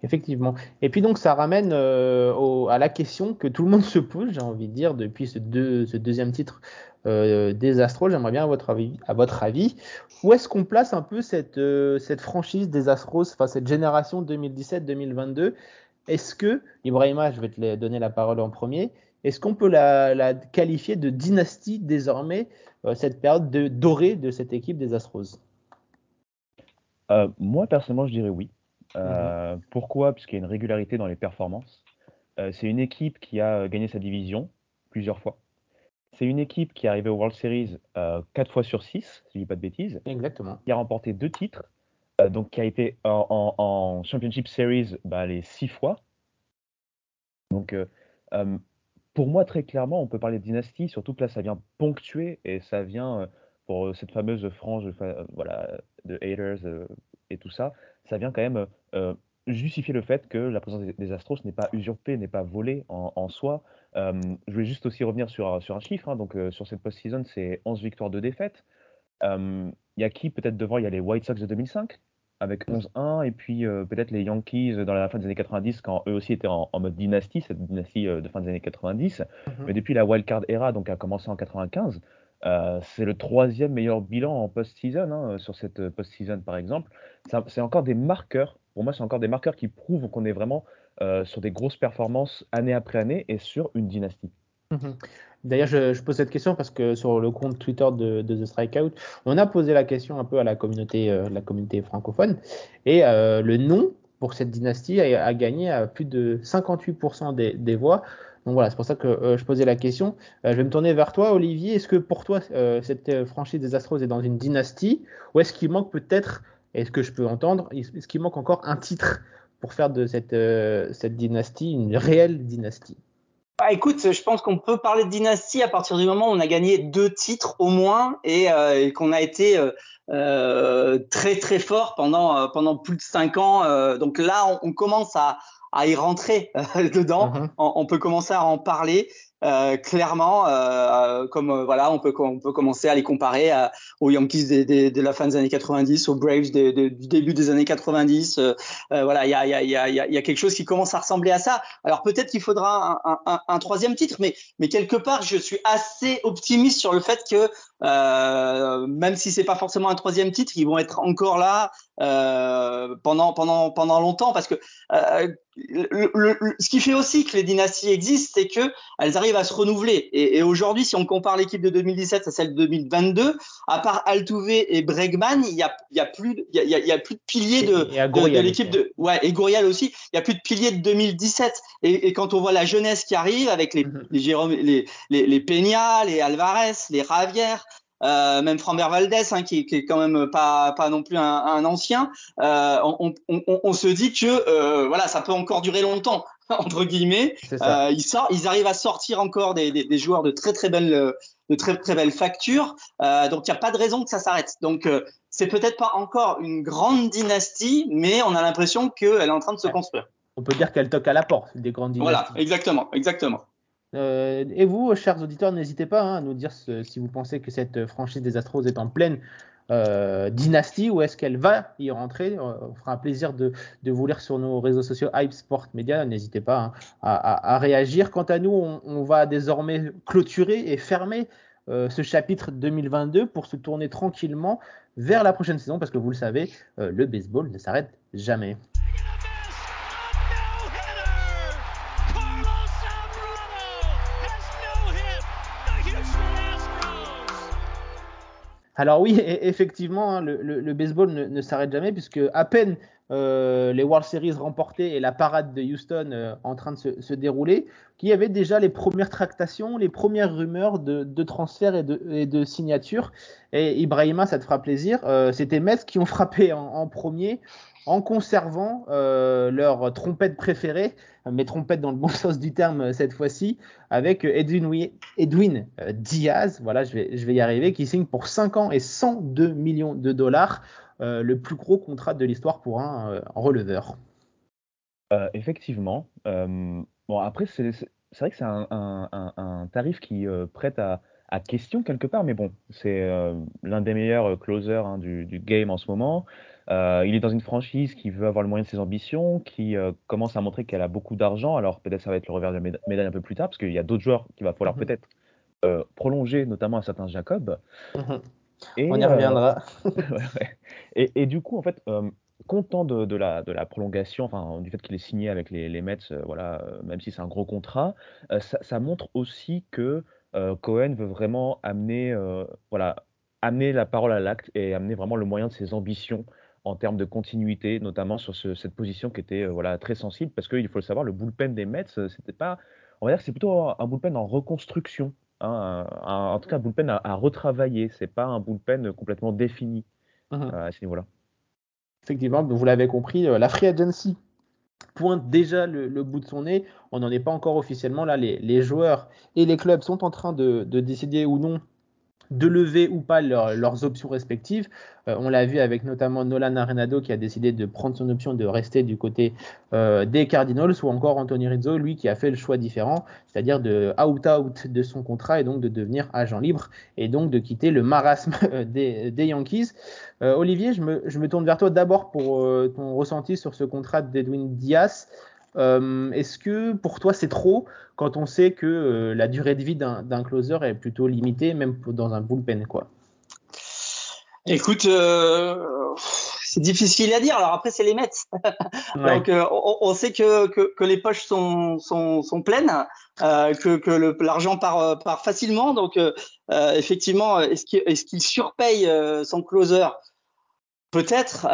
Effectivement. Et puis donc ça ramène euh, à la question que tout le monde se pose, j'ai envie de dire, depuis ce, deux, ce deuxième titre euh, des Astros. J'aimerais bien à votre avis, où est-ce qu'on place un peu cette, euh, franchise des Astros, cette génération 2017-2022 Est-ce que, Ibrahima, je vais te donner la parole en premier, est-ce qu'on peut la, la, qualifier de dynastie désormais, euh, cette période de, dorée de cette équipe des Astros? Moi, personnellement, je dirais oui. Euh, mhm. Pourquoi? Puisqu'il y a une régularité dans les performances. Euh, c'est une équipe qui a gagné sa division plusieurs fois. C'est une équipe qui est arrivée au World Series euh, 4 fois sur 6, si je dis pas de bêtises. Exactement. Qui a remporté deux titres, euh, donc qui a été en, en, Championship Series bah, les 6 fois. Donc, pour moi, très clairement, on peut parler de dynastie, surtout que là, ça vient ponctuer et ça vient pour cette fameuse frange voilà, de haters et tout ça ça vient quand même euh, justifier le fait que la présence des, Astros n'est pas usurpée, n'est pas volée en, soi. Euh, je voulais juste aussi revenir sur, un chiffre. Hein. donc, euh, sur cette post-season, c'est 11 victoires, de défaites. Il y a qui peut-être devant Il y a les White Sox de 2005 avec 11-1, et puis peut-être les Yankees dans la fin des années 90, quand eux aussi étaient en, mode dynastie, cette dynastie de fin des années 90. Mm-hmm. Mais depuis la wildcard era, donc a commencé en 95, euh, c'est le troisième meilleur bilan en post-season, hein, sur cette post-season par exemple. C'est encore des marqueurs, pour moi, c'est encore des marqueurs qui prouvent qu'on est vraiment euh, sur des grosses performances année après année et sur une dynastie. Mhm. D'ailleurs, je, pose cette question parce que sur le compte Twitter de, The Strikeout, on a posé la question un peu à la communauté, euh, la communauté francophone et le nom pour cette dynastie a, gagné à plus de 58% des, voix. Donc voilà, c'est pour ça que euh, je posais la question. Euh, je vais me tourner vers toi, Olivier. Est-ce que pour toi, euh, cette franchise des Astros est dans une dynastie ou est-ce qu'il manque peut-être, est-ce que je peux entendre, est-ce qu'il manque encore un titre pour faire de cette, cette dynastie une réelle dynastie? Bah, écoute, je pense qu'on peut parler de dynastie à partir du moment où on a gagné deux titres au moins et, qu'on a été très très fort pendant pendant plus de cinq ans. donc là, on commence à, à y rentrer euh, dedans. Mm-hmm. On, peut commencer à en parler. Euh, clairement, euh, comme euh, voilà, on peut on peut commencer à les comparer à, aux Yankees de, la fin des années 90, aux Braves du début des années 90. Euh, voilà, il y a, y, a, y, a, quelque chose qui commence à ressembler à ça. Alors peut-être qu'il faudra un, troisième titre, mais mais quelque part, je suis assez optimiste sur le fait que même si c'est pas forcément un troisième titre, ils vont être encore là pendant pendant pendant longtemps parce que ce qui fait aussi que les dynasties existent, c'est que elles arrivent à se renouveler. Et, et aujourd'hui, si on compare l'équipe de 2017 à celle de 2022, à part Altuve et Bregman, il y a, y a plus, y a, y a plus de piliers de, de, de l'équipe de, ouais, et Gourial aussi. Il y a plus de piliers de 2017. Et, et quand on voit la jeunesse qui arrive avec les, mm-hmm. les Jérôme, les, les, les Peña, les Alvarez, les Ravière, euh, même Framber Valdez, hein, qui, qui, est quand même pas, pas non plus un, un ancien, euh, on, on, on, se dit que euh, voilà, ça peut encore durer longtemps entre guillemets. Euh, ils, sort, ils arrivent à sortir encore des, des, des, joueurs de très très belles de très très belles factures, euh, donc il n'y a pas de raison que ça s'arrête. Donc euh, c'est peut-être pas encore une grande dynastie, mais on a l'impression qu'elle est en train de se construire. On peut dire qu'elle toque à la porte des grandes dynasties. Voilà, exactement, exactement. Euh, et vous, chers auditeurs, n'hésitez pas hein, à nous dire si vous pensez que cette franchise des Astros est en pleine euh, dynastie ou est-ce qu'elle va y rentrer euh, On fera un plaisir de, vous lire sur nos réseaux sociaux Hype Sport Media. N'hésitez pas hein, à, réagir. Quant à nous, on, va désormais clôturer et fermer euh, ce chapitre 2022 pour se tourner tranquillement vers la prochaine saison parce que vous le savez, le baseball ne s'arrête jamais. Alors oui, effectivement, hein, le, baseball ne, s'arrête jamais puisque à peine euh, les World Series remportées et la parade de Houston euh, en train de se, dérouler, qu'il y avait déjà les premières tractations, les premières rumeurs de, transferts et de, signatures. Et Ibrahima, ça te fera plaisir, euh, c'était Mets qui ont frappé en premier en conservant euh, leur trompette préférée, mes trompettes dans le bon sens du terme euh, cette fois-ci, avec Edwin, Edwin euh, Diaz, voilà, je vais, y arriver, qui signe pour 5 ans et 102 millions de dollars, le plus gros contrat de l'histoire pour un releveur. effectivement, Bon, après, c'est vrai que c'est un, tarif qui prête à, question quelque part, mais bon, c'est l'un des meilleurs closers hein, du, game en ce moment. Euh, il est dans une franchise qui veut avoir le moyen de ses ambitions, qui euh, commence à montrer qu'elle a beaucoup d'argent. Alors peut-être ça va être le revers de la médaille un peu plus tard, parce qu'il y a d'autres joueurs qu'il va falloir mhm. peut-être euh, prolonger, notamment un certain Jacob. Mhm. Et, On y reviendra. et, du coup, en fait, content de, la, de, la, prolongation, enfin, du fait qu'il est signé avec les, les Mets, voilà, même si c'est un gros contrat, ça, ça, montre aussi que Cohen veut vraiment amener, voilà, amener la parole à l'acte et amener vraiment le moyen de ses ambitions en termes de continuité, notamment sur cette position qui était euh, voilà, très sensible, parce qu'il faut le savoir, le bullpen des Mets, euh, c'était pas, on va dire que c'est plutôt un bullpen en reconstruction, hein, en tout cas un bullpen à, retravailler, c'est pas un bullpen complètement défini mmh euh, à ce niveau-là. Effectivement, vous l'avez compris, la free agency pointe déjà le, bout de son nez. On n'en est pas encore officiellement là. Les, joueurs et les clubs sont en train de décider ou non de lever ou pas leurs options respectives. Euh, on l'a vu avec notamment Nolan Arenado qui a décidé de prendre son option de rester du côté euh, des Cardinals ou encore Anthony Rizzo, lui qui a fait le choix différent, c'est-à-dire de out-out de son contrat et donc de devenir agent libre et donc de quitter le marasme des, Yankees. Euh, Olivier, je me, je me, tourne vers toi d'abord pour ton ressenti sur ce contrat d'Edwin Diaz. Euh, est-ce que pour toi c'est trop quand on sait que euh, la durée de vie d'un closer est plutôt limitée, même dans un bullpen quoi? Écoute, euh, c'est difficile à dire. Alors après, c'est les Mets. Donc, on, sait que, que, les poches sont, sont, sont pleines, que, que l'argent part, part facilement. Donc, effectivement, est-ce qu'il est surpaye son closer? Peut-être.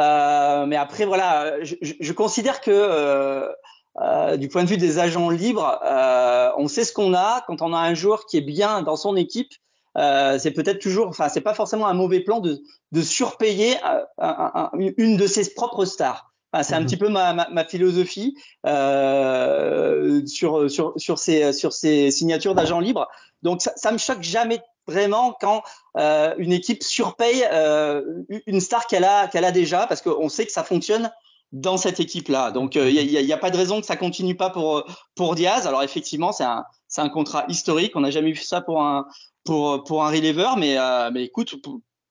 mais après, voilà, je, je considère que euh, du point de vue des agents libres, euh, on sait ce qu'on a. Quand on a un joueur qui est bien dans son équipe, euh, c'est peut-être toujours, enfin, c'est pas forcément un mauvais plan de, de surpayer euh, une de ses propres stars. Enfin, c'est un mhm. petit peu ma, ma, ma philosophie euh, sur, sur, sur, ces, sur ces signatures d'agents libres. Donc, ça, ça me choque jamais vraiment quand euh, une équipe surpaye euh, une star qu'elle a, qu'elle a déjà, parce qu'on sait que ça fonctionne dans cette équipe-là. Donc, il euh, n'y a, pas de raison que ça continue pas pour pour Diaz. Alors effectivement, c'est un contrat historique. On n'a jamais vu ça pour un pour mais euh, mais écoute,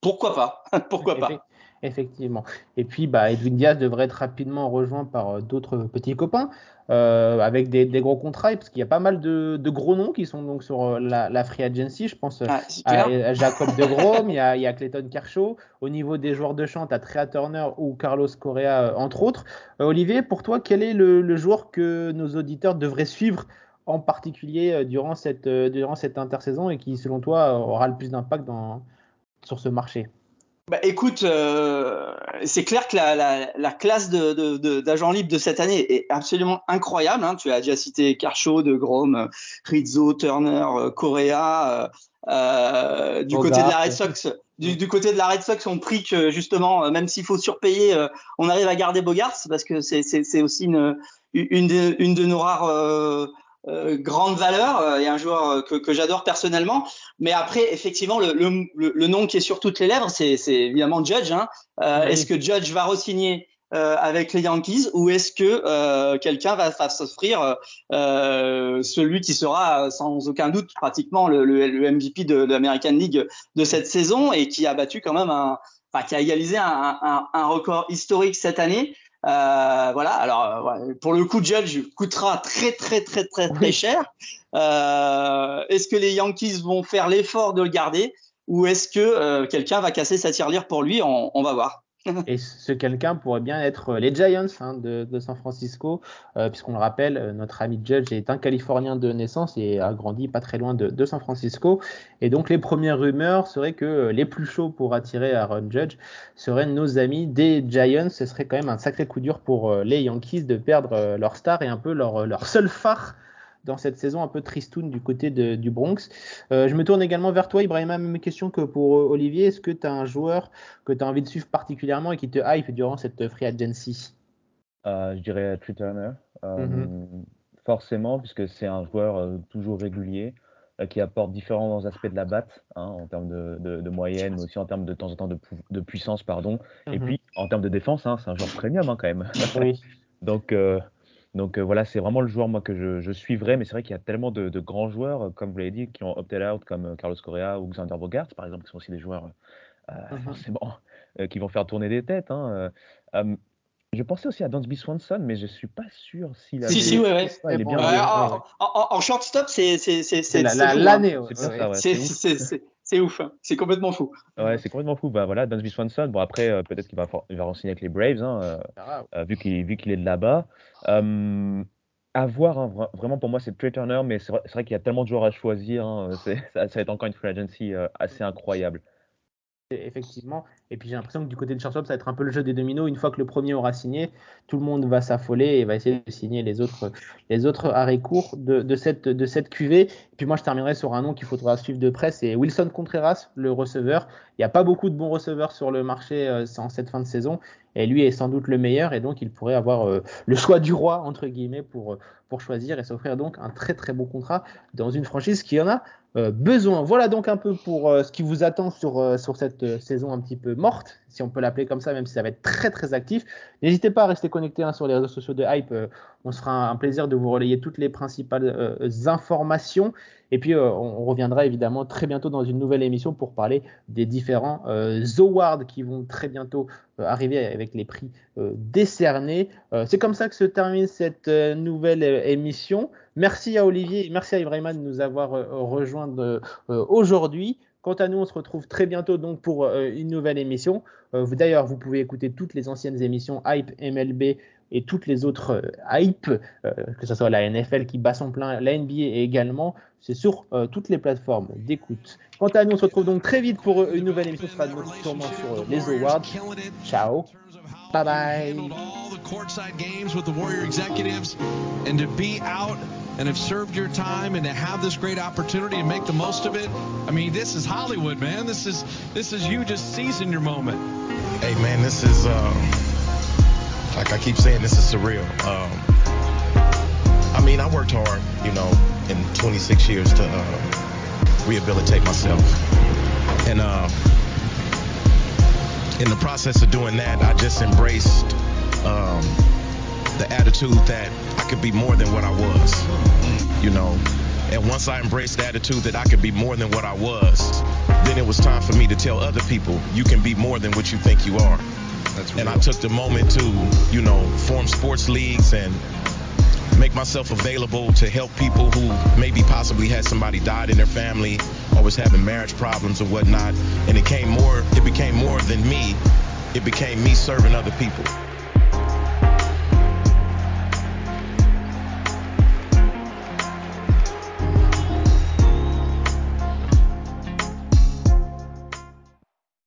pourquoi pas? Pourquoi pas? Effectivement. Et puis, bah, Edwin Diaz devrait être rapidement rejoint par euh, d'autres petits copains euh, avec des, gros contrats, parce qu'il y a pas mal de, gros noms qui sont donc sur euh, la, free agency. Je pense ah, à, Jacob de Grom, il y a, il Clayton Kershaw. Au niveau des joueurs de chant, tu as Trea Turner ou Carlos Correa, entre autres. Olivier, pour toi, quel est le, joueur que nos auditeurs devraient suivre en particulier durant cette, durant cette intersaison et qui, selon toi, aura le plus d'impact sur ce marché? Bah, écoute, euh, c'est clair que la, la, la classe d'agents de, de, libres de cette année est absolument incroyable. Hein. Tu as déjà cité Kershaw, De Grom, Rizzo, Turner, euh, Correa. Euh, du côté de la Red Sox, du, du, côté de la Red Sox, on prie que justement, même s'il faut surpayer, on arrive à garder Bogarts parce que c'est aussi une, une, de, une de nos rares euh, grande valeur euh, et un joueur euh, que, que j'adore personnellement. Mais après, effectivement, le, le, le, nom qui est sur toutes les lèvres, c'est évidemment Judge. Hein. Est-ce que Judge va re-signer avec les Yankees ou est-ce que quelqu'un va, va s'offrir celui qui sera sans aucun doute pratiquement le, le MVP de, de l'American League de cette saison et qui a battu quand même un, enfin, qui a égalisé un, un, un record historique cette année. Euh, voilà. Alors, euh, pour le coup, Judge coûtera très, très, très, très, très cher. Euh, est-ce que les Yankees vont faire l'effort de le garder ou est-ce que quelqu'un va casser sa tirelire pour lui? On, on va voir. Et ce quelqu'un pourrait bien être euh, les Giants hein, de, San Francisco, euh, puisqu'on le rappelle, euh, notre ami Judge est un Californien de naissance et a grandi pas très loin de, San Francisco. Et donc les premières rumeurs seraient que les plus chauds pour attirer Aaron Judge seraient nos amis des Giants. Ce serait quand même un sacré coup dur pour les Yankees de perdre leur star et un peu leur seul phare dans cette saison un peu tristoun du côté de, du Bronx. Euh, je me tourne également vers toi, Ibrahima, même question que pour euh, Olivier. Est-ce que tu as un joueur que tu as envie de suivre particulièrement et qui te hype durant cette free agency? Euh, Je dirais Trey Turner. Mm-hmm. Forcément, puisque c'est un joueur toujours régulier qui apporte différents aspects de la batte, hein, en termes de, de, de, moyenne, mais aussi en termes de temps en temps de, puissance, pardon. Et mm-hmm. puis en termes de défense, hein, c'est un joueur premium hein, quand même. Oui. Donc Donc voilà, c'est vraiment le joueur moi que je, je suivrai, mais c'est vrai qu'il y a tellement de, de, grands joueurs, comme vous l'avez dit, qui ont opté out, comme Carlos Correa ou Xander Bogart, par exemple, qui sont aussi des joueurs mm-hmm. forcément qui vont faire tourner des têtes. Hein. Je pensais aussi à Dansby Swanson, mais je suis pas sûr s'il a. Si, si, ouais, ouais. est bien en, en, en, shortstop, c'est l'année. C'est ouf, hein. c'est complètement fou. Ouais, c'est complètement fou. Bah voilà, Dansby Swanson. Bon après, euh, peut-être qu'il va, il va renseigner avec les Braves, hein, euh, euh, vu qu'il vu qu'il est de là-bas. à voir, hein, vraiment pour moi, c'est Trey Turner, mais c'est vrai, vrai qu'il y a tellement de joueurs à choisir. Hein, ça, ça, va être encore une free agency assez incroyable effectivement. Et puis j'ai l'impression que du côté de shortstop, ça va être un peu le jeu des dominos. Une fois que le premier aura signé, tout le monde va s'affoler et va essayer de signer les autres, arrêts courts de, cette, de. Et puis moi, je terminerai sur un nom qu'il faudra suivre de près, c'est Wilson Contreras, le receveur. Il n'y a pas beaucoup de bons receveurs sur le marché euh, en cette fin de saison. Et lui est sans doute le meilleur et donc il pourrait avoir euh, le choix du roi, entre guillemets, pour, choisir et s'offrir donc un très très beau contrat dans une franchise qui en a besoin. Voilà donc un peu pour euh, ce qui vous attend sur, euh, sur cette saison un petit peu morte, si on peut l'appeler comme ça, même si ça va être très très actif. N'hésitez pas à rester connecté hein, sur les réseaux sociaux de Hype. on se fera un, plaisir de vous relayer toutes les principales informations. Et puis on, reviendra évidemment très bientôt dans une nouvelle émission pour parler des différents awards qui vont très bientôt arriver avec les prix décernés. C'est comme ça que se termine cette nouvelle émission. Merci à Olivier et merci à Ibrahima de nous avoir euh, rejoints euh, aujourd'hui. Quant à nous, on se retrouve très bientôt donc pour euh, une nouvelle émission. D'ailleurs, vous pouvez écouter toutes les anciennes émissions Hype MLB et toutes les autres Hype, que ce soit la NFL qui bat son plein, la NBA également. C'est sur toutes les plateformes d'écoute. Quant à nous, on se retrouve donc très vite pour une nouvelle émission. Ce sera sur les awards. Ciao. Bye bye. And have served your time and to have this great opportunity and make the most of it. I mean, this is Hollywood, man. This is this is you just seizing your moment. Hey, man, this is uh, like I keep saying, this is surreal. Um, I mean, I worked hard, you know, in 26 years to uh, rehabilitate myself, and uh, in the process of doing that, I just embraced. Um, the attitude that could be more than what I was, you know. And once I embraced the attitude that I could be more than what I was, then it was time for me to tell other people, you can be more than what you think you are. and I took the moment to, you know, form sports leagues and make myself available to help people who maybe possibly had somebody died in their family or was having marriage problems or whatnot. And it came more, it became more than me. It became me serving other people.